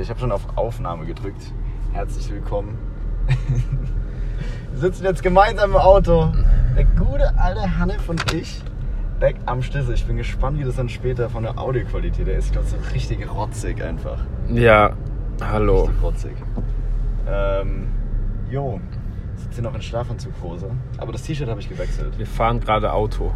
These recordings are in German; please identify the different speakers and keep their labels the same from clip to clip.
Speaker 1: Ich habe schon auf Aufnahme gedrückt. Herzlich willkommen. Wir sitzen jetzt gemeinsam im Auto. Der gute alte Hanif und ich. Back am Schlüssel. Ich bin gespannt, wie das dann später von der Audioqualität ist. Ich glaube, so richtig rotzig einfach.
Speaker 2: Ja, hallo.
Speaker 1: Richtig rotzig. Ähm, jo. Sitze hier noch in Schlafanzughose. Aber das T-Shirt habe ich gewechselt.
Speaker 2: Wir fahren gerade Auto.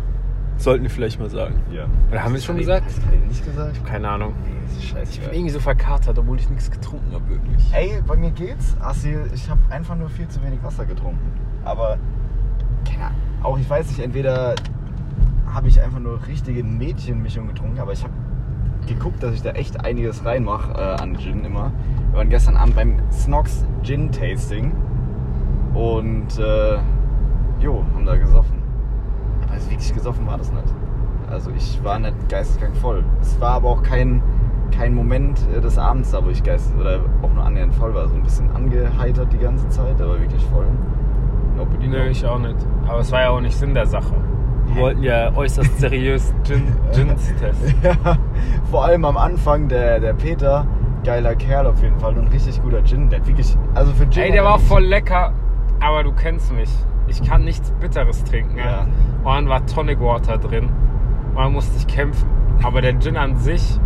Speaker 2: Sollten wir vielleicht mal sagen.
Speaker 1: Ja.
Speaker 2: Oder haben wir es schon gesagt?
Speaker 1: Hast du nicht gesagt?
Speaker 2: Keine Ahnung.
Speaker 1: Nee, ist scheiße.
Speaker 2: Ich bin irgendwie so verkatert, obwohl ich nichts getrunken habe, wirklich.
Speaker 1: Ey, bei mir geht's. Assi, ich habe einfach nur viel zu wenig Wasser getrunken. Aber, keine Ahnung. Auch ich weiß nicht, entweder habe ich einfach nur richtige Mädchenmischung getrunken, aber ich habe geguckt, dass ich da echt einiges reinmache äh, an Gin immer. Wir waren gestern Abend beim Snox Gin Tasting und äh, jo, haben da gesoffen. Also gesoffen war das nicht. Also ich war nicht geisteskrank voll. Es war aber auch kein, kein Moment äh, des Abends da, wo ich geistes oder auch nur annähernd voll war. So ein bisschen angeheitert die ganze Zeit, aber wirklich voll. Nobody
Speaker 2: Nö, ich auch nicht. Aber es war ja auch nicht Sinn der Sache. Wir wollten ja äußerst seriös Gin, Gins testen.
Speaker 1: Ja, vor allem am Anfang der, der Peter, geiler Kerl auf jeden Fall und richtig guter Gin. Der hat wirklich, also für Gin.
Speaker 2: Ey, der
Speaker 1: er
Speaker 2: war auch voll lecker, aber du kennst mich. Ich kann nichts Bitteres trinken.
Speaker 1: Ja.
Speaker 2: Und dann war Tonic Water drin. Und dann musste ich kämpfen. Aber der Gin an sich,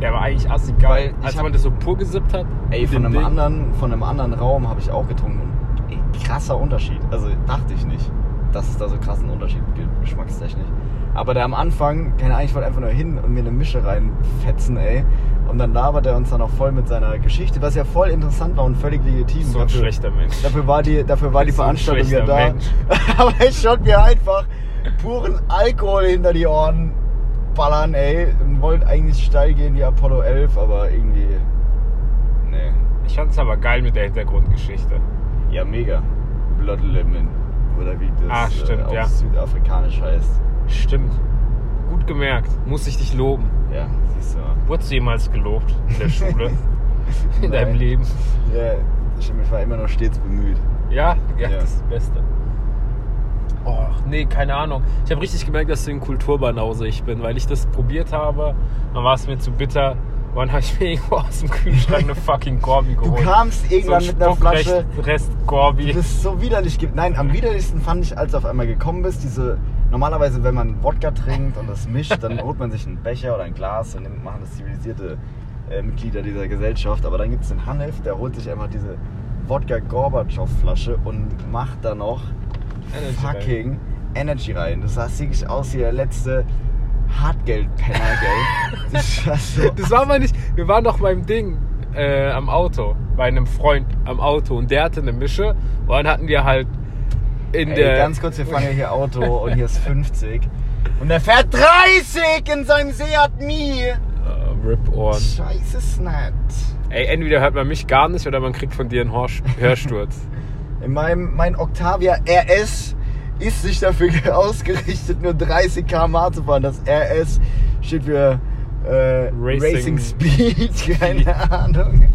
Speaker 2: der war eigentlich assig geil. Als
Speaker 1: hab-
Speaker 2: man das so pur gesippt hat.
Speaker 1: Ey, von
Speaker 2: dem
Speaker 1: einem,
Speaker 2: Ding.
Speaker 1: anderen, von einem anderen Raum habe ich auch getrunken. Ey, krasser Unterschied. Also dachte ich nicht, dass es da so krassen Unterschied gibt, geschmackstechnisch. Aber der am Anfang, keine Ahnung, ich wollte einfach nur hin und mir eine Mische reinfetzen, ey. Und dann labert er uns dann auch voll mit seiner Geschichte, was ja voll interessant war und völlig legitim.
Speaker 2: So ein
Speaker 1: Dafür-
Speaker 2: schlechter Mensch.
Speaker 1: Dafür war die, dafür war die
Speaker 2: So
Speaker 1: Veranstaltung ja da.
Speaker 2: Mensch.
Speaker 1: Aber ich schaut mir einfach puren Alkohol hinter die Ohren ballern, ey. Und wollte eigentlich steil gehen wie Apollo 11, aber irgendwie. Nee.
Speaker 2: Ich fand es aber geil mit der Hintergrundgeschichte.
Speaker 1: Ja, mega. Blood Lemon. Oder wie das
Speaker 2: Ah, stimmt,
Speaker 1: äh, auf
Speaker 2: ja.
Speaker 1: südafrikanisch heißt.
Speaker 2: Stimmt. Gut gemerkt. Muss ich dich loben.
Speaker 1: Ja, siehst du.
Speaker 2: Wurdest du jemals gelobt in der Schule? in deinem. Leben?
Speaker 1: Ja, stimmt, ich war immer noch stets bemüht.
Speaker 2: Ja, ja,
Speaker 1: Ja.
Speaker 2: das ist das Beste. Och, nee, keine Ahnung. Ich habe richtig gemerkt, dass du in Kulturbanause ich bin, weil ich das probiert habe. Dann war es mir zu bitter. Und dann habe ich mir irgendwo aus dem Kühlschrank eine fucking Gorbi
Speaker 1: Du
Speaker 2: geholt.
Speaker 1: kamst irgendwann
Speaker 2: so ein
Speaker 1: mit einer Flasche.
Speaker 2: Rest Gorbi.
Speaker 1: Du bist so widerlich. Nein, am widerlichsten fand ich, als du auf einmal gekommen bist, diese. Normalerweise, wenn man Wodka trinkt und das mischt, dann holt man sich einen Becher oder ein Glas und nimmt, machen das zivilisierte äh, Mitglieder dieser Gesellschaft. Aber dann gibt es den Hanif, der holt sich einfach diese Wodka-Gorbatschow-Flasche und macht da noch
Speaker 2: Energy
Speaker 1: fucking Energy rein. Das sah wirklich aus wie der letzte Hartgeldpenner, gell? Das war so
Speaker 2: Das war mal nicht. Wir waren doch beim Ding äh, am Auto, bei einem Freund am Auto und der hatte eine Mische. Und dann hatten wir halt in
Speaker 1: Ey,
Speaker 2: der.
Speaker 1: ganz kurz, wir fahren ja hier Auto und hier ist 50. Und er fährt 30 in seinem Seat Mi.
Speaker 2: Äh, Rip-Ohren.
Speaker 1: Scheiße Snap.
Speaker 2: Ey, entweder hört man mich gar nicht oder man kriegt von dir einen Hors- Hörsturz.
Speaker 1: In meinem mein Octavia RS ist sich dafür ausgerichtet, nur 30 km/h zu fahren. Das RS steht für äh, Racing,
Speaker 2: Racing
Speaker 1: Speed, keine Ahnung.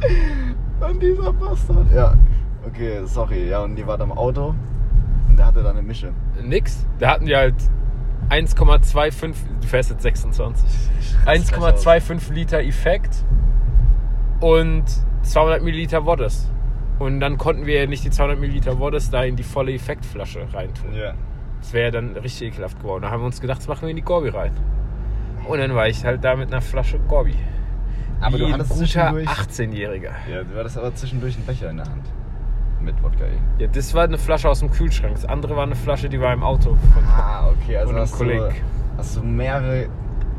Speaker 1: Und dieser Bastard. Ja, okay, sorry. Ja, und die war am Auto und der hatte da eine Mische.
Speaker 2: Nix. Da hatten die halt 1,25. Du fährst jetzt 26. 1,25 Liter Effekt und 200 Milliliter Woddes. Und dann konnten wir nicht die 200 Milliliter Woddes da in die volle Effektflasche reintun.
Speaker 1: Ja.
Speaker 2: Das wäre dann richtig ekelhaft geworden. Da haben wir uns gedacht, das machen wir in die Gorbi rein. Und dann war ich halt da mit einer Flasche Gorbi.
Speaker 1: Aber
Speaker 2: Wie
Speaker 1: du
Speaker 2: ein
Speaker 1: hattest
Speaker 2: guter
Speaker 1: zwischendurch-
Speaker 2: 18-Jähriger.
Speaker 1: Ja, du hattest aber zwischendurch einen Becher in der Hand. Mit Wodka. ey.
Speaker 2: Ja, das war eine Flasche aus dem Kühlschrank. Das andere war eine Flasche, die war im Auto. Von
Speaker 1: Ah, okay, also hast du,
Speaker 2: Kollege.
Speaker 1: hast du mehrere.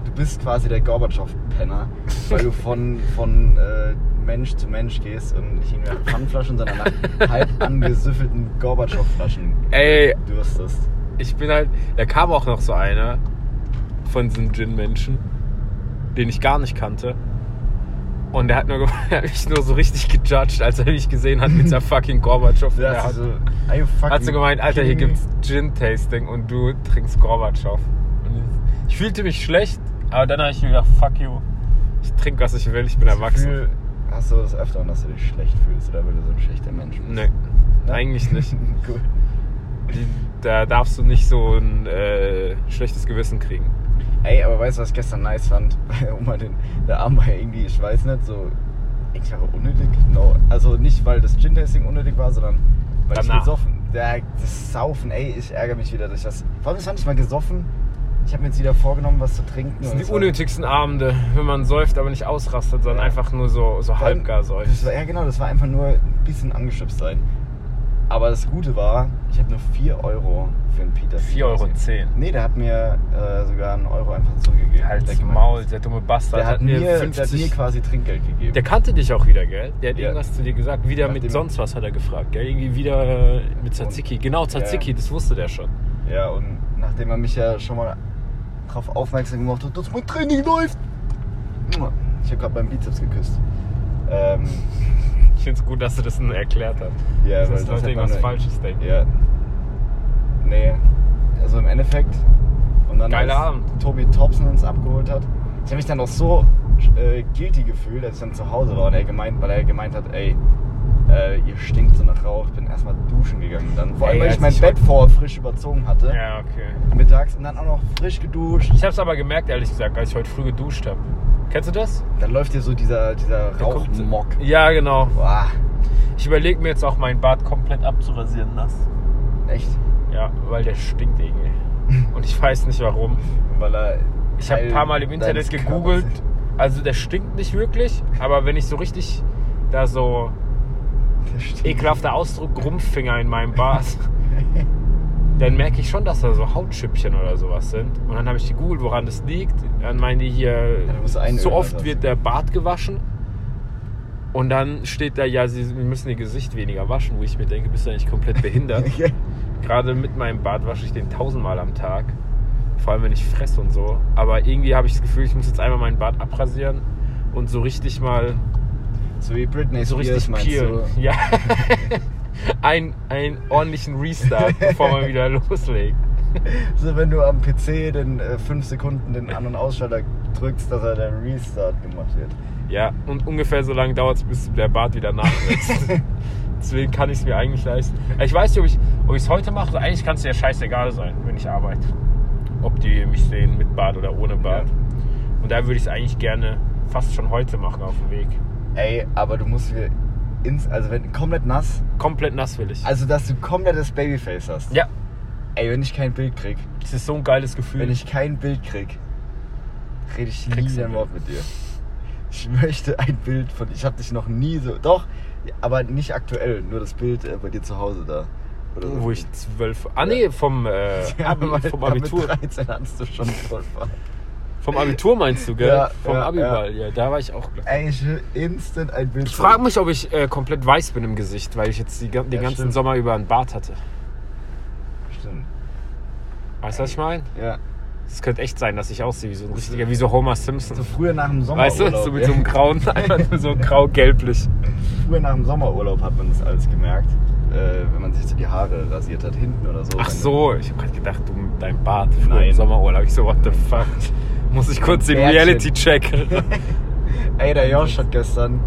Speaker 1: Du bist quasi der Gorbatschow-Penner, weil du von, von äh, Mensch zu Mensch gehst und nicht in mehr Pfannflaschen, sondern nach halb angesüffelten Gorbatschow-Flaschen
Speaker 2: Ey,
Speaker 1: dürstest.
Speaker 2: ich bin halt. Da kam auch noch so einer von diesen Gin-Menschen, den ich gar nicht kannte. Und der hat, nur, ge- er hat mich nur so richtig gejudged, als er mich gesehen hat mit seiner fucking Gorbatschow.
Speaker 1: Ja,
Speaker 2: der
Speaker 1: du so,
Speaker 2: Hat sie gemeint, Alter, hier gibt's Gin-Tasting und du trinkst Gorbatschow. Ich fühlte mich schlecht, aber dann habe ich mir gedacht, fuck you. Ich trinke, was ich will, ich bin
Speaker 1: Das
Speaker 2: erwachsen.
Speaker 1: Gefühl, hast du das öfter, dass du dich schlecht fühlst oder weil du so ein schlechter Mensch bist?
Speaker 2: Nee,
Speaker 1: Ne?
Speaker 2: eigentlich nicht. Die, da darfst du nicht so ein äh, schlechtes Gewissen kriegen.
Speaker 1: Ey, aber weißt du, was ich gestern nice fand? um mal den, der Arm war ja irgendwie, ich weiß nicht, so ich war unnötig. No. Also nicht, weil das Gin-Tasting unnötig war, sondern weil ich
Speaker 2: Danach.
Speaker 1: gesoffen. Der, das Saufen, ey, ich ärgere mich wieder durch das. Vor allem, das fand ich mal gesoffen. Ich habe mir jetzt wieder vorgenommen, was zu trinken.
Speaker 2: Das sind die unnötigsten Abende, wenn man säuft, aber nicht ausrastet, sondern
Speaker 1: Ja.
Speaker 2: einfach nur so, so halbgar säuft.
Speaker 1: war, ja, genau, das war einfach nur ein bisschen angeschubst sein. Aber das Gute war, ich habe nur 4 Euro für einen Peter.
Speaker 2: 4,10 Euro.
Speaker 1: Nee, der hat mir äh, sogar einen Euro einfach zurückgegeben.
Speaker 2: Halt's
Speaker 1: Der
Speaker 2: Maul, der dumme Bastard
Speaker 1: Der hat, mir, der hat mir
Speaker 2: 50
Speaker 1: quasi Trinkgeld gegeben.
Speaker 2: Der kannte dich auch wieder, gell? Der hat
Speaker 1: Ja.
Speaker 2: irgendwas zu dir gesagt. Wieder mit sonst was hat er gefragt, gell? Irgendwie wieder mit Tzatziki. Genau, Tzatziki,
Speaker 1: Ja.
Speaker 2: das wusste der schon.
Speaker 1: Ja, und nachdem er mich ja schon mal darauf aufmerksam gemacht hat, dass mein Training läuft. Ich habe gerade beim Bizeps geküsst. Ähm,
Speaker 2: Ich finde es gut, dass du das nun erklärt hast.
Speaker 1: ja,
Speaker 2: dass
Speaker 1: weil
Speaker 2: Leute irgendwas Falsches denken.
Speaker 1: Ja. Nee, also im Endeffekt. Und dann
Speaker 2: Geiler
Speaker 1: als
Speaker 2: Abend.
Speaker 1: Tobi Thompson uns abgeholt hat. Ich habe mich dann auch so äh, guilty gefühlt, als ich dann zu Hause war und er gemeint, weil er gemeint hat, ey, äh, ihr stinkt so nach Rauch. Ich bin erstmal duschen gegangen dann. Vor allem, weil ich mein Bett vorher frisch überzogen hatte.
Speaker 2: Ja, okay.
Speaker 1: Mittags und dann auch noch frisch geduscht.
Speaker 2: Ich hab's aber gemerkt, ehrlich gesagt, als ich heute früh geduscht habe. Kennst du das?
Speaker 1: Dann läuft hier so dieser, dieser Rauchmock.
Speaker 2: Ja, genau.
Speaker 1: Boah,
Speaker 2: Ich überlege mir jetzt auch mein Bart komplett abzurasieren lassen.
Speaker 1: echt?
Speaker 2: Ja, weil der stinkt irgendwie. Und ich weiß nicht warum.
Speaker 1: Weil er
Speaker 2: Ich habe ein paar Mal im Internet gegoogelt. Also der stinkt nicht wirklich, aber wenn ich so richtig da so ekelhafter Ausdruck Rumpffinger in meinem Bart, dann merke ich schon, dass da so Hautschüppchen oder sowas sind. Und dann habe ich gegoogelt, woran das liegt. Dann meinen die hier,
Speaker 1: einölen
Speaker 2: so oft wird der Bart gewaschen. Und dann steht da, ja, sie müssen ihr Gesicht weniger waschen, wo ich mir denke, bist du eigentlich komplett behindert. Gerade mit meinem Bart wasche ich den tausendmal am Tag. Vor allem, wenn ich fresse und so. Aber irgendwie habe ich das Gefühl, ich muss jetzt einmal meinen Bart abrasieren und so richtig mal,
Speaker 1: so wie Britney
Speaker 2: so
Speaker 1: Spears
Speaker 2: richtig peelen. Ja. ein, einen ordentlichen Restart, bevor man wieder loslegt.
Speaker 1: So wenn du am PC den 5 Sekunden den An- und Ausschalter drückst, dass er der Restart gemacht wird.
Speaker 2: Ja, und ungefähr so lange dauert es, bis der Bart wieder nachwächst. Deswegen kann ich es mir eigentlich leisten. Ich weiß nicht, ob ich ob es heute mache. Eigentlich kann es ja scheißegal sein, wenn ich arbeite. Ob die mich sehen mit Bart oder ohne Bart. Und da würde ich es eigentlich gerne fast schon heute machen auf dem Weg.
Speaker 1: Ey, aber du musst wir ins, also wenn komplett nass,
Speaker 2: Komplett nass will ich.
Speaker 1: also dass du komplettes Babyface hast.
Speaker 2: ja,
Speaker 1: Ey, wenn ich kein Bild krieg,
Speaker 2: das ist so ein geiles Gefühl.
Speaker 1: wenn ich kein Bild krieg, rede ich nie
Speaker 2: Kriegst du
Speaker 1: ein Wort mit dir. Ich möchte ein Bild von, ich habe dich noch nie so, doch, aber nicht aktuell, nur das Bild äh, bei dir zu Hause da. Oder so.
Speaker 2: wo ich zwölf. Ah nee, vom, äh,
Speaker 1: Ja,
Speaker 2: Abi, vom
Speaker 1: ja,
Speaker 2: Abitur.
Speaker 1: Mit 13 hattest du schon Golfer.
Speaker 2: Vom Abitur meinst du, gell?
Speaker 1: Ja,
Speaker 2: vom
Speaker 1: ja,
Speaker 2: Abiball, ja. Da war ich auch glücklich.
Speaker 1: Ey, ich will instant ein Bild.
Speaker 2: Ich frage mich, ob ich äh, komplett weiß bin im Gesicht, weil ich jetzt die, den
Speaker 1: Ja,
Speaker 2: ganzen
Speaker 1: stimmt.
Speaker 2: Sommer über einen Bart hatte.
Speaker 1: Stimmt.
Speaker 2: Weißt du, was ich meine?
Speaker 1: Ja.
Speaker 2: Es könnte echt sein, dass ich aussehe wie so ein richtiger, wie so Homer Simpson.
Speaker 1: So früher nach dem Sommerurlaub.
Speaker 2: Weißt du, so mit
Speaker 1: ja.
Speaker 2: so einem grauen, einfach nur so grau-gelblich.
Speaker 1: Früher nach dem Sommerurlaub hat man das alles gemerkt. Äh, wenn man sich so die Haare rasiert hat, hinten oder so.
Speaker 2: Ach so, ich habe gerade gedacht, du mit deinem Bart früher
Speaker 1: Nein.
Speaker 2: im Sommerurlaub. Ich so, what the fuck? Muss ich kurz den. Reality-Check.
Speaker 1: Ey, der Josh hat gestern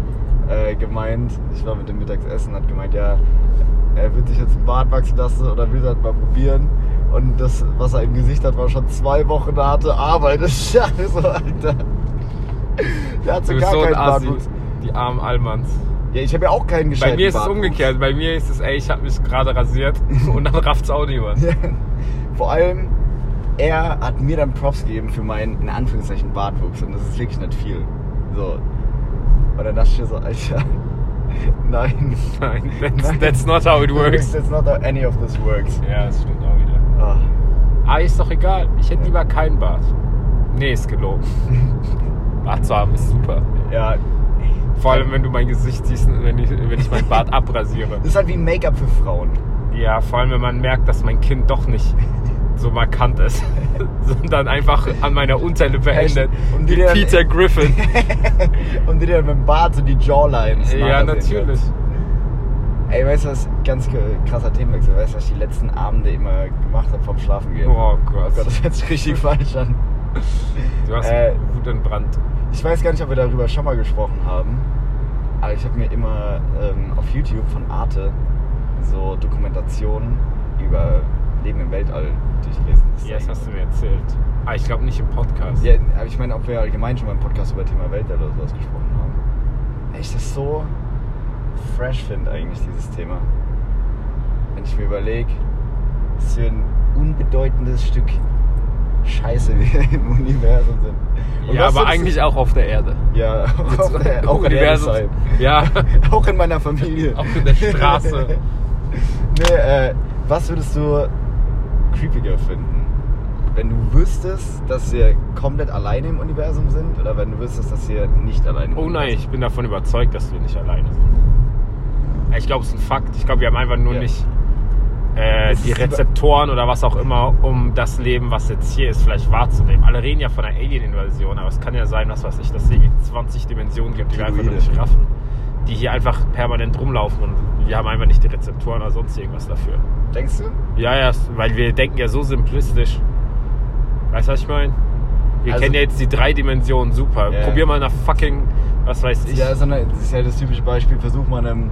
Speaker 1: äh, gemeint, ich war mit dem Mittagessen, hat gemeint, ja, er wird sich jetzt einen Bart wachsen lassen oder will das mal probieren. Und das, was er im Gesicht hat, war schon zwei Wochen harte Arbeit. Das ist scheiße, Alter. Der hat so gar
Speaker 2: so ein
Speaker 1: keinen. Bartwuchs.
Speaker 2: Die armen Allmanns.
Speaker 1: Ja, ich habe ja auch keinen gescheiten
Speaker 2: Bei mir ist es umgekehrt. Bei mir ist es, ey, ich habe mich gerade rasiert und dann rafft's auch niemand.
Speaker 1: Vor allem, er hat mir dann Props gegeben für meinen, in Anführungszeichen, Bartwuchs. Und das ist wirklich nicht viel. So. Und dann dachte ich mir so, Alter, nein.
Speaker 2: Nein, that's, that's not how it works.
Speaker 1: That's not how any of this works.
Speaker 2: Ja, das stimmt auch wieder.
Speaker 1: Ah.
Speaker 2: Ah, ist doch egal. Ich hätte lieber keinen Bart. Nee, ist gelogen. Bart zu haben ist super.
Speaker 1: Ja,
Speaker 2: Vor allem, wenn du mein Gesicht siehst, wenn ich, wenn ich meinen Bart abrasiere.
Speaker 1: das ist halt wie Make-up für Frauen.
Speaker 2: Ja, vor allem, wenn man merkt, dass mein Kind doch nicht so markant ist, sondern einfach an meiner Unterlippe endet.
Speaker 1: Und
Speaker 2: Wie
Speaker 1: die dann-
Speaker 2: Peter Griffin.
Speaker 1: Und die dann mit dem Bart so die Jawlines.
Speaker 2: ja, natürlich.
Speaker 1: Ey, weißt du was? Ganz krasser Themenwechsel. Weißt du, was ich die letzten Abende immer gemacht habe vom Schlafen gehen?
Speaker 2: Oh
Speaker 1: Oh
Speaker 2: Gott.
Speaker 1: Gott, das hört sich richtig falsch an.
Speaker 2: Du hast
Speaker 1: Äh,
Speaker 2: Wut entbrannt.
Speaker 1: Ich weiß gar nicht, ob wir darüber schon mal gesprochen haben, aber ich habe mir immer ähm, auf YouTube von Arte so Dokumentationen über Leben im Weltall durchgelesen. ist
Speaker 2: Ja, das hast du mir erzählt. Ah, ich glaube nicht im Podcast.
Speaker 1: Ja, aber ich meine, ob wir allgemein schon mal im Podcast über Thema Welt oder sowas gesprochen haben. Weil ich das so fresh finde eigentlich, dieses Thema. Wenn ich mir überlege, was für ein unbedeutendes Stück Scheiße wir im Universum sind. Und
Speaker 2: ja, aber eigentlich auch auf der Erde.
Speaker 1: Ja, auch, auf der, auch in der
Speaker 2: Universum.
Speaker 1: Erde
Speaker 2: Ja,
Speaker 1: Auch in meiner Familie.
Speaker 2: auch in der Straße.
Speaker 1: nee, äh, was würdest du creepiger finden? Wenn du wüsstest, dass wir komplett alleine im Universum sind oder wenn du wüsstest, dass wir nicht alleine im
Speaker 2: Oh nein, ich bin davon überzeugt, dass wir nicht alleine sind. Ich glaube, es ist ein Fakt. Ich glaube, wir haben einfach nur
Speaker 1: Ja.
Speaker 2: nicht äh, die Rezeptoren oder was auch immer, um das Leben, was jetzt hier ist, vielleicht wahrzunehmen. Alle reden ja von einer Alien-Invasion, aber es kann ja sein, was weiß ich, dass es irgendwie 20 Dimensionen gibt, die wir einfach nur nicht raffen. Die hier einfach permanent rumlaufen und wir haben einfach nicht die Rezeptoren oder sonst irgendwas dafür.
Speaker 1: Denkst du?
Speaker 2: Ja, ja, weil wir denken ja so simplistisch. Weißt du, was ich meine? Wir
Speaker 1: Also-
Speaker 2: kennen ja jetzt die drei Dimensionen super.
Speaker 1: Ja.
Speaker 2: Probier mal nach fucking, was weiß ich.
Speaker 1: Ja, das ist ja das typische Beispiel, versuch mal einem,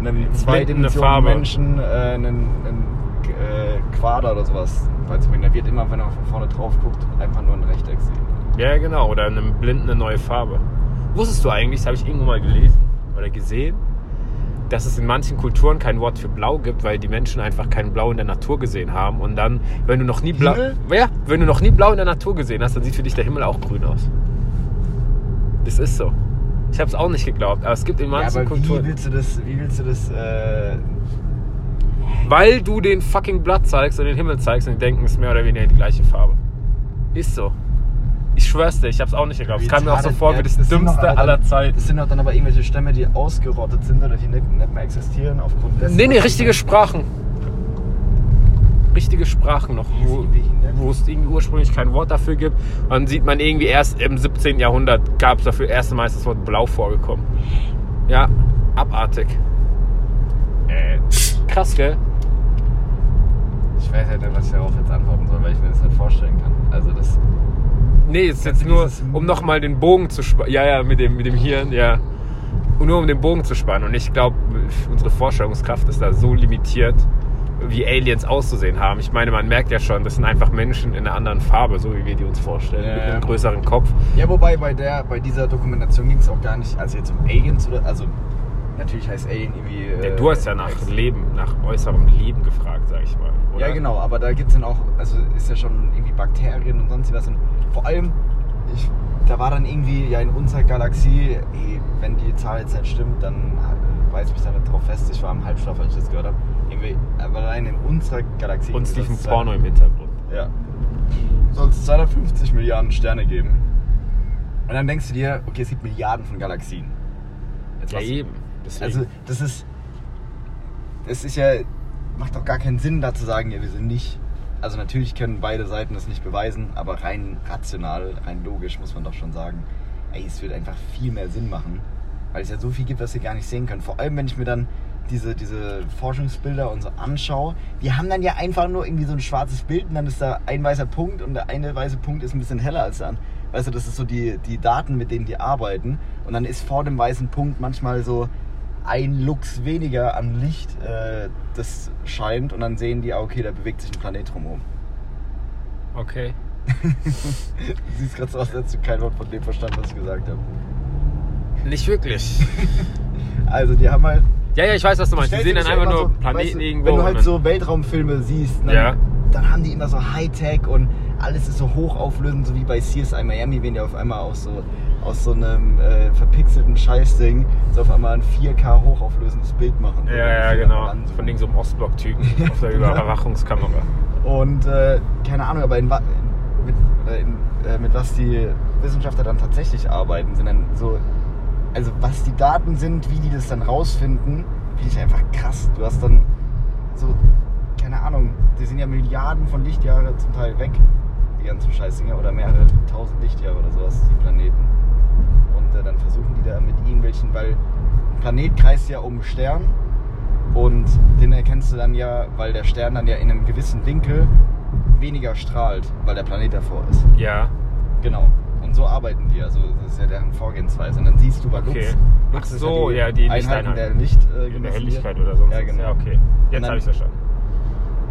Speaker 1: einem zweidimensionalen. Menschen äh, einen, einen äh, Quader oder sowas beizubringen. Der wird immer, wenn er von vorne drauf guckt, einfach nur ein Rechteck sehen.
Speaker 2: Ja, genau. Oder einem Blinden eine neue Farbe. Wusstest du eigentlich, das habe ich irgendwo mal gelesen oder gesehen, dass es in manchen Kulturen kein Wort für Blau gibt, weil die Menschen einfach kein Blau in der Natur gesehen haben. Und dann, wenn du noch nie Blau,
Speaker 1: Himmel?
Speaker 2: ja, wenn du noch nie Blau in der Natur gesehen hast, dann sieht für dich der Himmel auch grün aus. Das ist so. Ich habe es auch nicht geglaubt, aber es gibt in
Speaker 1: Ja,
Speaker 2: manchen
Speaker 1: aber wie
Speaker 2: Kulturen.
Speaker 1: willst du das, wie willst du das, äh,
Speaker 2: Weil du den fucking Blatt zeigst und den Himmel zeigst und die denken, es ist mehr oder weniger die gleiche Farbe. Ist so. Ich schwör's dir, ich hab's auch nicht geglaubt. Es kam mir auch so vor wie das,
Speaker 1: doch
Speaker 2: dümmste aller Zeiten.
Speaker 1: Das sind doch dann aber irgendwelche Stämme, die ausgerottet sind oder die nicht, nicht mehr existieren aufgrund dessen.
Speaker 2: Nee, nee, richtige Sprachen. Richtige Sprachen noch, wo, wo es irgendwie ursprünglich kein Wort dafür gibt. Und dann sieht man irgendwie erst im 17. Jahrhundert gab es dafür erste Mal das Wort blau vorgekommen. Ja, abartig. Äh, krass, gell?
Speaker 1: Ich weiß halt nicht, was ich darauf jetzt antworten soll, weil ich mir das nicht vorstellen kann. Also das.
Speaker 2: Nee, ist
Speaker 1: Kennst
Speaker 2: jetzt nur, um nochmal den Bogen zu spannen. Ja, ja, mit dem, mit dem Hirn, ja. Und nur um den Bogen zu spannen. Und ich glaube, unsere Vorstellungskraft ist da so limitiert, wie Aliens auszusehen haben. Ich meine, man merkt ja schon, das sind einfach Menschen in einer anderen Farbe, so wie wir die uns vorstellen,
Speaker 1: Ja,
Speaker 2: mit einem größeren Kopf.
Speaker 1: Ja, wobei bei der, bei dieser Dokumentation ging es auch gar nicht, also jetzt um Aliens oder, also natürlich heißt Alien irgendwie.
Speaker 2: Ja,
Speaker 1: äh,
Speaker 2: du hast ja nach
Speaker 1: Ex-
Speaker 2: Leben, nach äußerem Leben gefragt, sag ich mal. Oder?
Speaker 1: Ja, genau, aber da gibt es dann auch, also ist ja schon irgendwie Bakterien und sonst was. Und vor allem, ich, da war dann irgendwie ja in unserer Galaxie, ey, wenn die Zahl jetzt nicht stimmt, dann äh, weiß mich da nicht drauf fest. Ich war im Halbschlaf, als ich das gehört habe. Irgendwie, aber allein in unserer Galaxie.
Speaker 2: Uns lief ein
Speaker 1: es
Speaker 2: Porno im Hintergrund.
Speaker 1: Ja. Soll es 250 Milliarden Sterne geben. Und dann denkst du dir, okay, es gibt Milliarden von Galaxien. Jetzt
Speaker 2: Ja, eben. Deswegen.
Speaker 1: Also, das ist. Das ist ja. Macht doch gar keinen Sinn, da zu sagen, ja, wir sind nicht. Also, natürlich können beide Seiten das nicht beweisen, aber rein rational, rein logisch muss man doch schon sagen, ey, es wird einfach viel mehr Sinn machen, weil es ja so viel gibt, was wir gar nicht sehen können. Vor allem, wenn ich mir dann diese, diese Forschungsbilder und so anschaue, die haben dann ja einfach nur irgendwie so ein schwarzes Bild und dann ist da ein weißer Punkt und der eine weiße Punkt ist ein bisschen heller als der andere. Weißt du, das ist so die, die Daten, mit denen die arbeiten. Und dann ist vor dem weißen Punkt manchmal so ein Lux weniger an Licht, äh, das scheint. Und dann sehen die, ah, okay, da bewegt sich ein Planet drumherum.
Speaker 2: okay.
Speaker 1: Du siehst gerade so aus, als hättest du kein Wort von dem verstanden, was ich gesagt habe.
Speaker 2: Nicht wirklich.
Speaker 1: Also, die haben halt.
Speaker 2: Ja, ja, ich weiß, was du meinst. Die sehen dann einfach nur
Speaker 1: so,
Speaker 2: Planeten
Speaker 1: weißt du,
Speaker 2: irgendwo.
Speaker 1: Wenn du halt so Weltraumfilme siehst, dann,
Speaker 2: Ja.
Speaker 1: dann haben die immer so Hightech und alles ist so hochauflösend, so wie bei CSI Miami, wenn die auf einmal aus so, aus so einem äh, verpixelten Scheißding so auf einmal ein 4K hochauflösendes Bild machen.
Speaker 2: Ja, ja, genau. Von irgendeinem so Ostblock-Typen auf der Überwachungskamera.
Speaker 1: Und äh, keine Ahnung, aber in, mit, äh, in, äh, mit was die Wissenschaftler dann tatsächlich arbeiten, sind dann so, also was die Daten sind, wie die das dann rausfinden, finde ich einfach krass. Du hast dann so, keine Ahnung, die sind ja Milliarden von Lichtjahre zum Teil weg, die ganzen Scheißdinger, oder mehrere tausend Lichtjahre oder sowas, die Planeten. Äh, dann versuchen die da mit irgendwelchen, weil ein Planet kreist ja um einen Stern und den erkennst du dann ja, weil der Stern dann ja in einem gewissen Winkel weniger strahlt, weil der Planet davor ist.
Speaker 2: Ja.
Speaker 1: Genau. Und so arbeiten die. Also das ist ja deren Vorgehensweise. Und dann siehst du bei Lux.
Speaker 2: Okay.
Speaker 1: Lux
Speaker 2: Ach
Speaker 1: ist
Speaker 2: so,
Speaker 1: die
Speaker 2: ja, die
Speaker 1: Einheiten der Licht äh,
Speaker 2: der Helligkeit oder sonst
Speaker 1: Ja, genau.
Speaker 2: Ja, okay. Jetzt habe ich verstanden.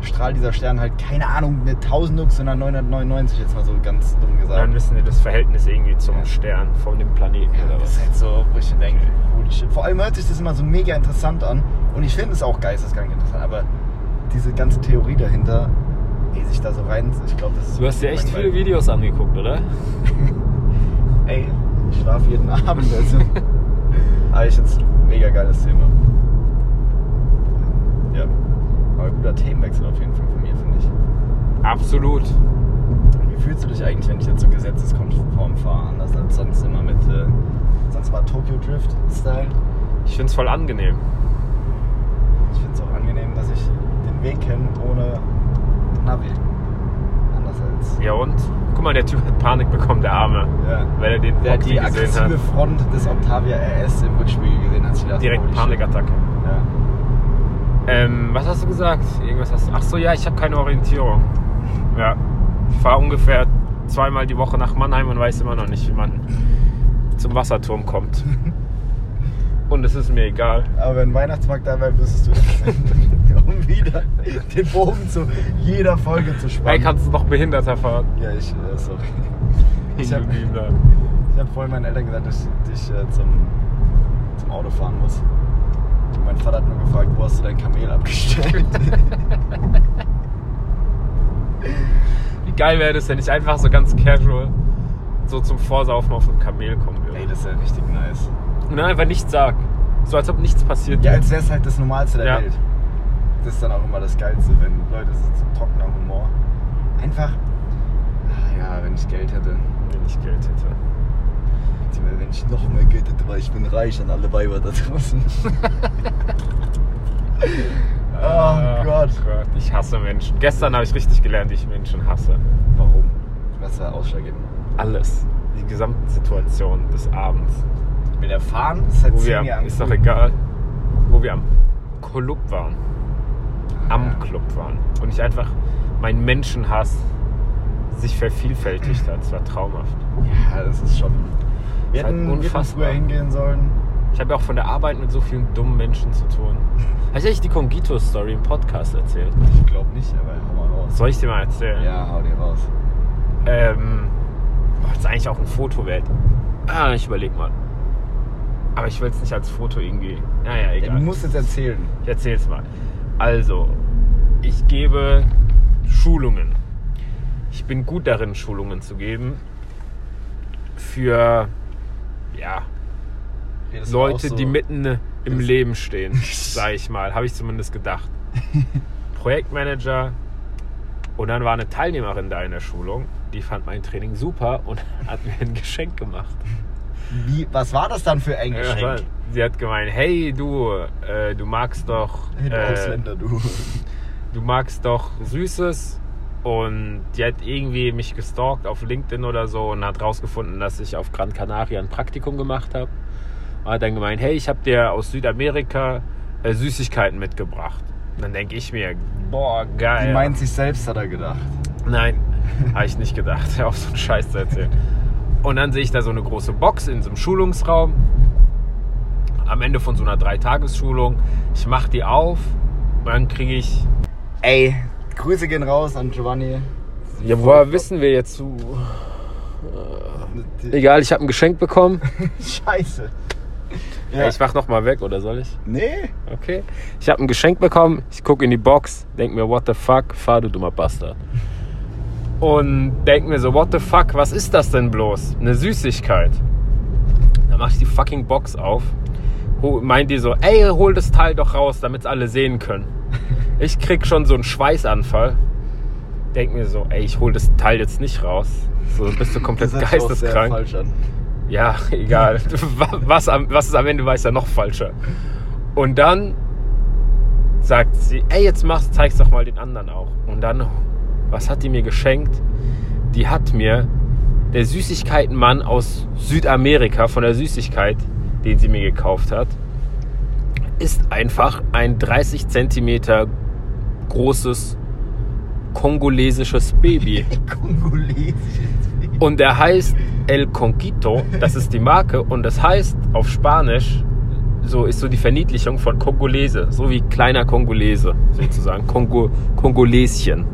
Speaker 1: Strahlt dieser Stern halt, keine Ahnung, eine 1000 Lux, sondern 999, jetzt mal so ganz dumm gesagt.
Speaker 2: Dann wissen wir das Verhältnis irgendwie zum
Speaker 1: Ja.
Speaker 2: Stern von dem Planeten
Speaker 1: Ja,
Speaker 2: oder
Speaker 1: das ist
Speaker 2: was.
Speaker 1: halt so, wo ich mir denke, holy shit. Vor allem hört sich das immer so mega interessant an und ich finde es auch geisteskrank interessant, aber diese ganze Theorie dahinter, ey, sich da so rein, ich glaube, das ist.
Speaker 2: Du hast dir echt viele. Videos angeguckt, oder?
Speaker 1: Ey, ich schlafe jeden Abend, also. aber ich finde es ein mega geiles Thema. Ja, aber guter Themenwechsel auf jeden Fall von mir, finde ich.
Speaker 2: Absolut.
Speaker 1: Wie fühlst du dich eigentlich, wenn ich jetzt so gesetzeskonform fahre? Anders als sonst immer mit, äh, sonst war Tokyo Drift Style.
Speaker 2: Ich finde es voll angenehm.
Speaker 1: Ich finde es auch angenehm, dass ich den Weg kenne ohne Navi. Anders als.
Speaker 2: Ja und? Guck mal, der Typ hat Panik bekommen, der Arme.
Speaker 1: Ja.
Speaker 2: Weil er den
Speaker 1: Der die aggressive
Speaker 2: hat.
Speaker 1: Front des Octavia RS im Rückspiegel gesehen, hat gedacht,
Speaker 2: Direkt. Panikattacke.
Speaker 1: Ja.
Speaker 2: Ähm, was hast du gesagt? Irgendwas hast du. Ach so, ja, ich habe keine Orientierung. Ja. Ich fahre ungefähr zweimal die Woche nach Mannheim und weiß immer noch nicht, wie man zum Wasserturm kommt. Und es ist mir egal.
Speaker 1: Aber wenn Weihnachtsmarkt da wäre, wüsstest du es. um wieder den Bogen zu jeder Folge zu
Speaker 2: Ey,
Speaker 1: spannen.
Speaker 2: kannst du noch behinderter fahren?
Speaker 1: ja, ich, äh, sorry. Ich
Speaker 2: Hinten
Speaker 1: hab- habe vorhin meinen Eltern gesagt, dass ich dich äh, zum, zum Auto fahren muss. Mein Vater hat nur gefragt, wo hast du dein Kamel abgestellt?
Speaker 2: Wie geil wäre das, wenn ich einfach so ganz casual so zum Vorsaufen auf einem Kamel kommen
Speaker 1: Ey,
Speaker 2: würde.
Speaker 1: das ist ja richtig nice.
Speaker 2: Und dann einfach nichts sag. So als ob nichts passiert
Speaker 1: Ja,
Speaker 2: wäre.
Speaker 1: als wäre es halt das Normalste der
Speaker 2: Ja.
Speaker 1: Welt. Das ist dann auch immer das Geilste, wenn Leute so trockener Humor. Einfach, ah ja, wenn ich Geld hätte.
Speaker 2: Wenn ich Geld hätte.
Speaker 1: Wenn ich noch mehr Geld hätte, weil ich bin reich an alle Weiber da draußen. oh
Speaker 2: Ah,
Speaker 1: Gott.
Speaker 2: Gott. Ich hasse Menschen. Gestern habe ich richtig gelernt, wie ich Menschen hasse.
Speaker 1: Warum? Was war ausschlaggebend?
Speaker 2: Alles. Die gesamte Situation des Abends.
Speaker 1: Mit der Fahren ist halt
Speaker 2: Wo wir,
Speaker 1: Jahre
Speaker 2: ist doch egal, wo wir am Club waren. Am
Speaker 1: Ja.
Speaker 2: Club waren. Und ich einfach mein Menschenhass sich vervielfältigt hat. Es war traumhaft.
Speaker 1: Ja, das ist schon. Wir
Speaker 2: Ist halt
Speaker 1: hätten, hätten
Speaker 2: unfassbar.
Speaker 1: früher hingehen sollen.
Speaker 2: Ich habe ja auch von der Arbeit mit so vielen dummen Menschen zu tun. Habe ich eigentlich die Congito-Story im Podcast erzählt?
Speaker 1: Ich glaube nicht, aber hau mal raus.
Speaker 2: Soll ich dir mal erzählen?
Speaker 1: Ja, hau dir raus.
Speaker 2: Ähm, boah, das ist eigentlich auch ein Foto wert. Ah, ich überleg mal. Aber ich will es nicht als Foto irgendwie. Naja,
Speaker 1: Ja,
Speaker 2: egal.
Speaker 1: du musst es erzählen.
Speaker 2: Ich erzähl's mal. Also, ich gebe Schulungen. Ich bin gut darin, Schulungen zu geben. Für ja, Leute,
Speaker 1: so-
Speaker 2: die mitten im
Speaker 1: Das-
Speaker 2: Leben stehen, sage ich mal. Habe ich zumindest gedacht. Projektmanager. Und dann war eine Teilnehmerin da in der Schulung, die fand mein Training super und hat mir ein Geschenk gemacht.
Speaker 1: Wie, was war das dann für ein Geschenk?
Speaker 2: Ja, sie hat gemeint, hey du, äh, du magst doch
Speaker 1: Hey, du
Speaker 2: äh,
Speaker 1: Ausländer, du.
Speaker 2: du magst doch Süßes. Und die hat irgendwie mich gestalkt auf LinkedIn oder so und hat rausgefunden, dass ich auf Gran Canaria ein Praktikum gemacht habe. Und hat dann gemeint, hey, ich habe dir aus Südamerika äh, Süßigkeiten mitgebracht. Und dann denke ich mir, boah, geil.
Speaker 1: Die meint sich selbst, hat er gedacht.
Speaker 2: Nein, habe ich nicht gedacht, auf so einen Scheiß zu erzählen. Und dann sehe ich da so eine große Box in so einem Schulungsraum. Am Ende von so einer Dreitagesschulung. Ich mache die auf und dann kriege ich
Speaker 1: Ey, Grüße gehen raus an Giovanni.
Speaker 2: Ja, woher wissen wir jetzt? so- Egal, ich habe ein Geschenk bekommen.
Speaker 1: Scheiße.
Speaker 2: Ja. Ich mach noch mal weg, oder soll ich?
Speaker 1: Nee.
Speaker 2: Okay. Ich habe ein Geschenk bekommen. Ich gucke in die Box, denk mir, what the fuck, fahr du dummer Bastard. Und denk mir so, what the fuck, was ist das denn bloß? Eine Süßigkeit. Dann mach ich die fucking Box auf. Meint die so, ey, hol das Teil doch raus, damit alle sehen können. Ich krieg schon so einen Schweißanfall. Denk mir so, ey, ich hol das Teil jetzt nicht raus. So bist du komplett
Speaker 1: Das sich auch sehr
Speaker 2: geisteskrank.
Speaker 1: falsch an.
Speaker 2: Ja, egal. Was, was ist am Ende, weiß ja noch falscher. Und dann sagt sie, ey, jetzt machst, zeig's doch mal den anderen auch. Und dann, was hat die mir geschenkt? Die hat mir der Süßigkeitenmann aus Südamerika von der Süßigkeit, den sie mir gekauft hat, ist einfach ein 30 Zentimeter großes kongolesisches Baby.
Speaker 1: Kongolesisch.
Speaker 2: Und der heißt El Conquito, das ist die Marke und das heißt auf Spanisch so ist so die Verniedlichung von Kongolese, so wie kleiner Kongolese sozusagen, Kongo, Kongoleschen.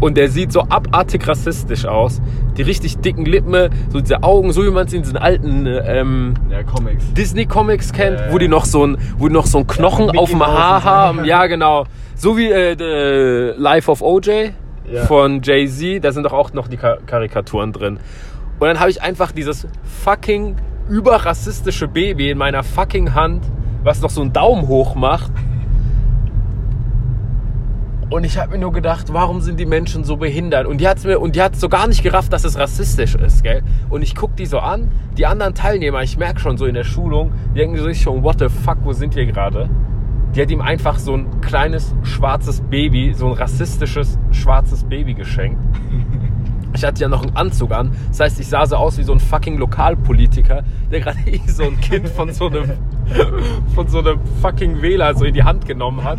Speaker 2: Und der sieht so abartig rassistisch aus. Die richtig dicken Lippen, so diese Augen, so wie man es in diesen alten ähm,
Speaker 1: Ja, Comics.
Speaker 2: Disney-Comics kennt,
Speaker 1: Ja,
Speaker 2: wo die
Speaker 1: ja.
Speaker 2: noch so ein, wo die noch so ein Knochen
Speaker 1: Mickey
Speaker 2: auf dem Haar haben. Ja, genau. So wie äh, The Life of OJ
Speaker 1: Ja.
Speaker 2: von Jay-Z. Da sind doch auch noch die Ka Karikaturen drin. Und dann habe ich einfach dieses fucking überrassistische Baby in meiner fucking Hand, was noch so einen Daumen hoch macht. Und ich habe mir nur gedacht, warum sind die Menschen so behindert? Und die hat mir und die hat so gar nicht gerafft, dass es rassistisch ist, gell? Und ich guck die so an, die anderen Teilnehmer, ich merke schon so in der Schulung, die denken sich schon, what the fuck, wo sind wir gerade? Die hat ihm einfach so ein kleines schwarzes Baby, so ein rassistisches schwarzes Baby geschenkt. Ich hatte ja noch einen Anzug an. Das heißt, ich sah so aus wie so ein fucking Lokalpolitiker, der gerade so ein Kind von so einem, von so einem fucking Wähler so in die Hand genommen hat,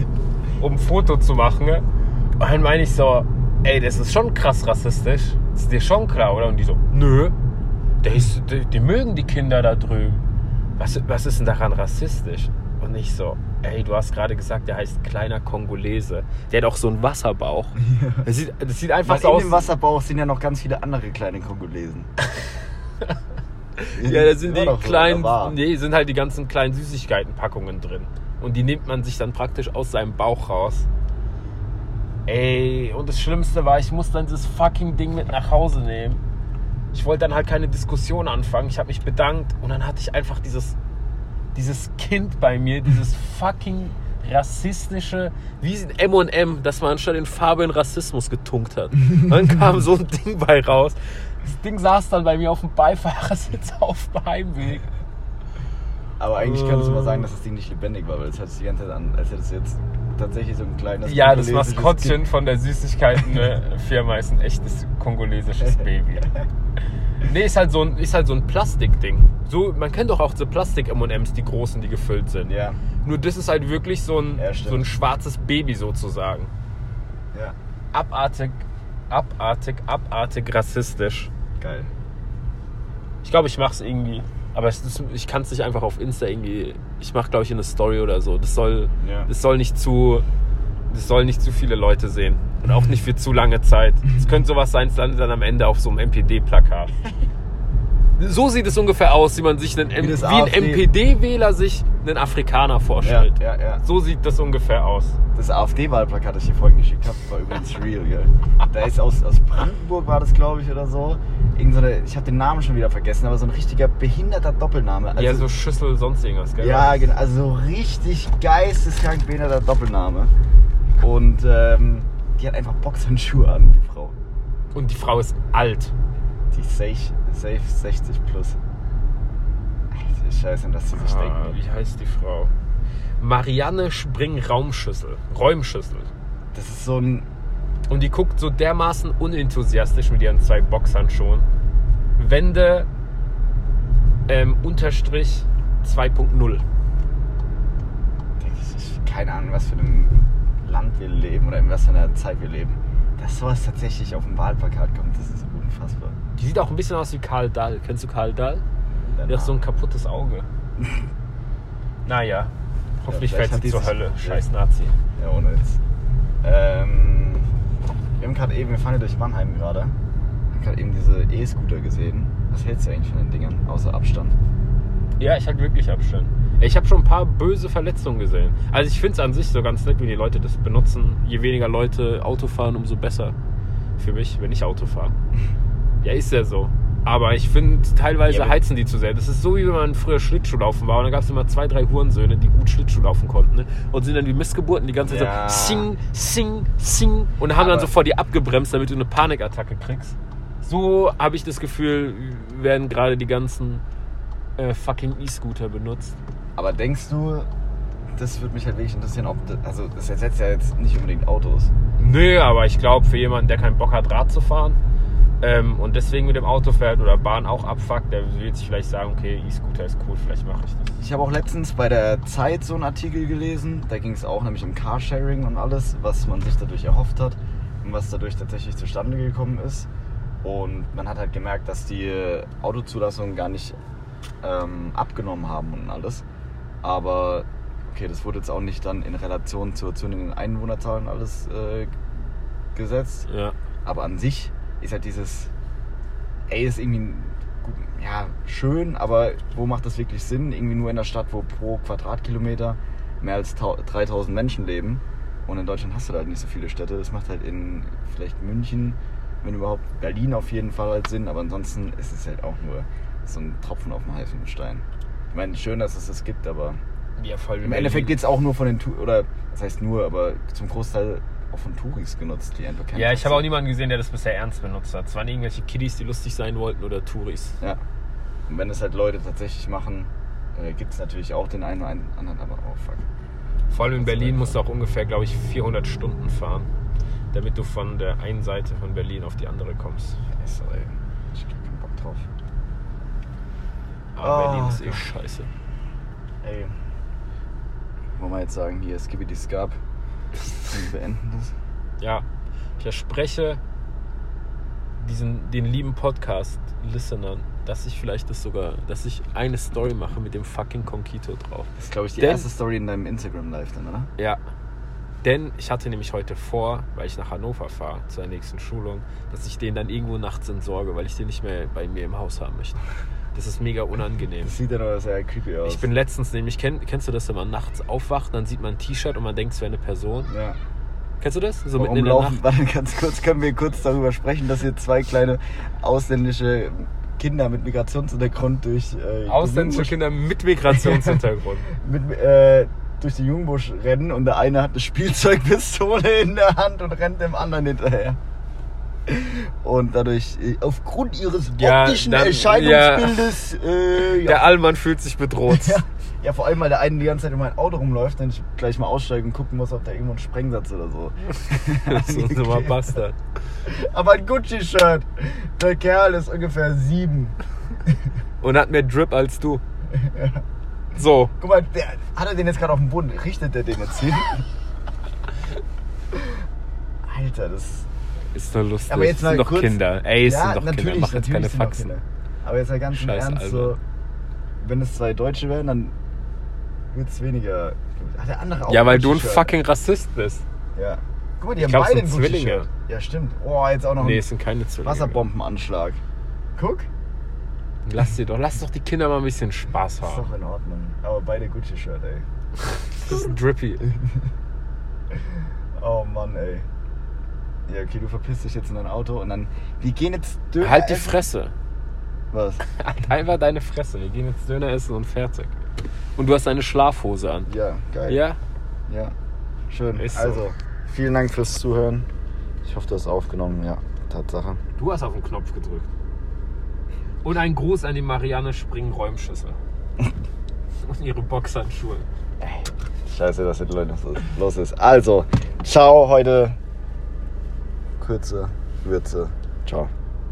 Speaker 2: um ein Foto zu machen. Und dann meine ich so, ey, das ist schon krass rassistisch. Das ist dir schon klar, oder? Und die so, nö. Ist, die, die mögen die Kinder da drüben. Was, was ist denn daran rassistisch? Und ich so, ey, du hast gerade gesagt, der heißt kleiner Kongolese. Der hat auch so einen Wasserbauch. Das, sieht, das sieht einfach
Speaker 1: Was
Speaker 2: so
Speaker 1: in
Speaker 2: aus.
Speaker 1: dem Wasserbauch sind ja noch ganz viele andere kleine Kongolesen.
Speaker 2: Ja, da sind die
Speaker 1: so,
Speaker 2: kleinen,
Speaker 1: war.
Speaker 2: nee, sind halt die ganzen kleinen Süßigkeitenpackungen drin. Und die nimmt man sich dann praktisch aus seinem Bauch raus. Ey, und das Schlimmste war, ich musste dann dieses fucking Ding mit nach Hause nehmen. Ich wollte dann halt keine Diskussion anfangen. Ich habe mich bedankt und dann hatte ich einfach dieses, dieses Kind bei mir, dieses fucking rassistische, wie M&M, das man anstatt in Farbe in Rassismus getunkt hat. Und dann kam so ein Ding bei raus. Das Ding saß dann bei mir auf dem Beifahrersitz auf dem Heimweg.
Speaker 1: Aber eigentlich könntest du mal sagen, dass das Ding nicht lebendig war, weil es hört sich die ganze Zeit an, als hätte es jetzt tatsächlich so ein kleines
Speaker 2: Ja, das Maskottchen von der Süßigkeiten-Firma ist ein echtes kongolesisches Baby. Nee, ist halt so ein, ist halt so ein Plastikding. So, man kennt doch auch so Plastik-M&M's, die großen, die gefüllt sind.
Speaker 1: Ja,
Speaker 2: Nur das ist halt wirklich so ein,
Speaker 1: Ja,
Speaker 2: so ein schwarzes Baby sozusagen.
Speaker 1: ja,
Speaker 2: Abartig, abartig, abartig rassistisch.
Speaker 1: geil.
Speaker 2: Ich glaube, ich mache es irgendwie. Aber ist, ich kann es nicht einfach auf Insta irgendwie. Ich mache, glaube ich, eine Story oder so. Das soll,
Speaker 1: Ja.
Speaker 2: das soll nicht zu. Das soll nicht zu viele Leute sehen. Und auch nicht für zu lange Zeit. Es könnte sowas sein, es landet dann am Ende auf so einem MPD-Plakat. So sieht es ungefähr aus, wie man sich einen,
Speaker 1: Wie
Speaker 2: wie ein MPD-Wähler sich einen Afrikaner
Speaker 1: Ja,
Speaker 2: vorstellt.
Speaker 1: ja, ja.
Speaker 2: So sieht das ungefähr aus.
Speaker 1: Das AfD-Wahlplakat, das ich dir vorhin geschickt habe, war übrigens real, gell? Da ist aus, aus Brandenburg, war das, glaube ich, oder so. Irgend so eine, ich habe den Namen schon wieder vergessen, aber so ein richtiger behinderter Doppelname. Also,
Speaker 2: ja, so Schüssel, sonst irgendwas, gell?
Speaker 1: Ja, genau. Also so richtig geisteskrank behinderter Doppelname. Und ähm, die hat einfach Boxhandschuhe an, die Frau.
Speaker 2: Und die Frau ist alt.
Speaker 1: Die safe, safe 60 plus. Alter, Scheiße, dass sie sich
Speaker 2: Ah,
Speaker 1: denken.
Speaker 2: wie heißt die Frau? Marianne Spring-Raumschüssel. Räumschüssel.
Speaker 1: Das ist so ein.
Speaker 2: Und die guckt so dermaßen unenthusiastisch mit ihren zwei Boxhandschuhen. Wende ähm, Unterstrich 2.0.
Speaker 1: Ich, ich, keine Ahnung, was für einem Land wir leben oder in was für einer Zeit wir leben. Dass sowas tatsächlich auf dem Wahlplakat kommt, das ist unfassbar.
Speaker 2: Die sieht auch ein bisschen aus wie Karl Dahl. Kennst du Karl Dahl? Der hat so ein kaputtes Auge. naja, hoffentlich
Speaker 1: Ja,
Speaker 2: fällt sie zur Hölle. Scheiß Nazi.
Speaker 1: Ja, ohne jetzt. Ähm, wir haben gerade eben, wir fahren hier durch Mannheim gerade. Wir haben gerade eben diese E-Scooter gesehen. Was hältst du eigentlich von den Dingern, außer Abstand?
Speaker 2: Ja, ich halte wirklich Abstand. Ich habe schon ein paar böse Verletzungen gesehen. Also ich finde es an sich so ganz nett, wie die Leute das benutzen. Je weniger Leute Auto fahren, umso besser für mich, wenn ich Auto fahre. Ja, ist ja so. Aber ich finde, teilweise
Speaker 1: Ja,
Speaker 2: heizen die zu sehr. Das ist so, wie wenn man früher Schlittschuhlaufen war und dann gab es immer zwei, drei Hurensöhne, die gut Schlittschuh laufen konnten. Ne? Und sind dann wie Missgeburten die ganze Zeit
Speaker 1: Ja.
Speaker 2: so sing, sing, sing und haben dann
Speaker 1: Aber-
Speaker 2: sofort die abgebremst, damit du eine Panikattacke kriegst. So habe ich das Gefühl, werden gerade die ganzen äh, fucking E-Scooter benutzt.
Speaker 1: Aber denkst du, das würde mich halt wirklich interessieren, ob das, also das ersetzt ja jetzt nicht unbedingt Autos.
Speaker 2: Nö, aber ich glaube, für jemanden, der keinen Bock hat, Rad zu fahren ähm, und deswegen mit dem Auto fährt oder Bahn auch abfuckt, der wird sich vielleicht sagen, okay, E-Scooter ist cool, vielleicht mache ich das.
Speaker 1: Ich habe auch letztens bei der Zeit so einen Artikel gelesen, da ging es auch nämlich um Carsharing und alles, was man sich dadurch erhofft hat und was dadurch tatsächlich zustande gekommen ist. Und man hat halt gemerkt, dass die Autozulassung gar nicht ähm, abgenommen haben und alles. Aber okay, das wurde jetzt auch nicht dann in Relation zur zunehmenden Einwohnerzahlen alles äh, gesetzt.
Speaker 2: Ja.
Speaker 1: Aber an sich ist halt dieses, ey, ist irgendwie ja, schön, aber wo macht das wirklich Sinn? Irgendwie nur in der Stadt, wo pro Quadratkilometer mehr als tau- 3000 Menschen leben. Und in Deutschland hast du da halt nicht so viele Städte. Das macht halt in vielleicht München, wenn überhaupt Berlin auf jeden Fall halt Sinn, aber ansonsten ist es halt auch nur so ein Tropfen auf dem heißen Stein. Ich meine, schön, dass es das gibt, aber
Speaker 2: Ja, voll
Speaker 1: im Endeffekt geht es auch nur von den, Tu- oder das heißt nur, aber zum Großteil auch von Touris genutzt, die einfach kein
Speaker 2: Ja, ich habe auch niemanden gesehen, der das bisher ernst benutzt hat. Es waren irgendwelche Kiddies, die lustig sein wollten oder Touris.
Speaker 1: Ja. Und wenn es halt Leute tatsächlich machen, äh, gibt es natürlich auch den einen oder anderen, aber oh fuck.
Speaker 2: Vor allem in Berlin musst du auch ungefähr, glaube ich, 400 Stunden fahren, damit du von der einen Seite von Berlin auf die andere kommst.
Speaker 1: Scheiße, ey. Ich hab keinen Bock drauf.
Speaker 2: Aber
Speaker 1: Oh,
Speaker 2: Berlin ist eh
Speaker 1: Gott.
Speaker 2: scheiße.
Speaker 1: Ey. Wollen wir jetzt sagen, hier, Skibidi Skab. Und beenden das.
Speaker 2: Ja, ich verspreche diesen, den lieben Podcast-Listenern, dass ich vielleicht das sogar, dass ich eine Story mache mit dem fucking Conquito drauf.
Speaker 1: Das ist, glaube ich, die
Speaker 2: Denn-
Speaker 1: erste Story in deinem Instagram-Live dann, oder?
Speaker 2: Ja. Denn ich hatte nämlich heute vor, weil ich nach Hannover fahre zur nächsten Schulung, dass ich den dann irgendwo nachts entsorge, weil ich den nicht mehr bei mir im Haus haben möchte. Das ist mega unangenehm.
Speaker 1: Das sieht dann aber sehr creepy aus.
Speaker 2: Ich bin letztens nämlich, kenn, kennst du das, wenn man nachts aufwacht, dann sieht man ein T-Shirt und man denkt, es wäre eine Person?
Speaker 1: Ja.
Speaker 2: Kennst du das? So mitten
Speaker 1: Warum
Speaker 2: in der Nacht.
Speaker 1: warte ganz kurz, können wir kurz darüber sprechen, dass hier zwei kleine ausländische Kinder mit Migrationshintergrund durch äh,
Speaker 2: Ausländische Kinder mit Migrationshintergrund.
Speaker 1: mit, äh, durch die Jungbusch rennen und der eine hat eine Spielzeugpistole in der Hand und rennt dem anderen hinterher. Und dadurch, äh, aufgrund ihres
Speaker 2: Ja,
Speaker 1: optischen
Speaker 2: dann-
Speaker 1: Erscheinungsbildes, äh, ja,
Speaker 2: Der Allmann fühlt sich bedroht.
Speaker 1: ja, ja, vor allem, weil der eine die ganze Zeit in mein Auto rumläuft, dann ich gleich mal aussteigen und gucken muss, ob da irgendwo ein Sprengsatz oder so.
Speaker 2: Das ist so ein Bastard.
Speaker 1: Aber ein Gucci-Shirt. Der Kerl ist ungefähr sieben.
Speaker 2: Und hat mehr Drip als du. So.
Speaker 1: Guck mal, der, hat er den jetzt gerade auf dem Boden? Richtet der den jetzt hin? Alter, das.
Speaker 2: Ist nur lustig.
Speaker 1: Aber jetzt mal
Speaker 2: sind doch
Speaker 1: kurz,
Speaker 2: Kinder. Ey, es
Speaker 1: ja,
Speaker 2: sind doch
Speaker 1: natürlich,
Speaker 2: Kinder. Mach jetzt keine
Speaker 1: sind doch
Speaker 2: Faxen.
Speaker 1: Aber jetzt mal ganz im
Speaker 2: Scheiß
Speaker 1: Ernst, so,
Speaker 2: Albert.
Speaker 1: wenn es zwei Deutsche wären, dann wird es weniger. Hat der andere auch
Speaker 2: Ja, weil du ein fucking Rassist bist.
Speaker 1: Ja. Guck mal, die
Speaker 2: Ich
Speaker 1: haben
Speaker 2: glaub,
Speaker 1: beide ein
Speaker 2: Zwillinge.
Speaker 1: Ja, stimmt. Oh, jetzt auch noch
Speaker 2: Nee,
Speaker 1: ein
Speaker 2: es sind keine Zwillinge.
Speaker 1: Wasserbombenanschlag. Guck.
Speaker 2: Lass dir doch, lass doch die Kinder mal ein bisschen Spaß
Speaker 1: Ist
Speaker 2: haben.
Speaker 1: doch in Ordnung. Aber beide Gucci-Shirt, ey.
Speaker 2: Das ist drippy.
Speaker 1: Oh Mann, ey. Ja, okay, du verpisst dich jetzt in dein Auto und dann. Wir gehen jetzt Döner
Speaker 2: Halt die
Speaker 1: essen.
Speaker 2: Fresse.
Speaker 1: Was?
Speaker 2: Halt einfach deine Fresse. Wir gehen jetzt Döner essen und fertig. Und du hast eine Schlafhose an.
Speaker 1: Ja, geil.
Speaker 2: Ja?
Speaker 1: Ja. Schön.
Speaker 2: Ist so.
Speaker 1: also, vielen Dank fürs Zuhören. Ich hoffe, du hast aufgenommen. Ja, Tatsache.
Speaker 2: Du hast auf den Knopf gedrückt. Und ein Gruß an die Marianne Spring-Räumschüssel. und ihre Boxhandschuhe.
Speaker 1: Scheiße, dass die Leute so los ist. Also, ciao heute. Kürze, Würze. Ciao.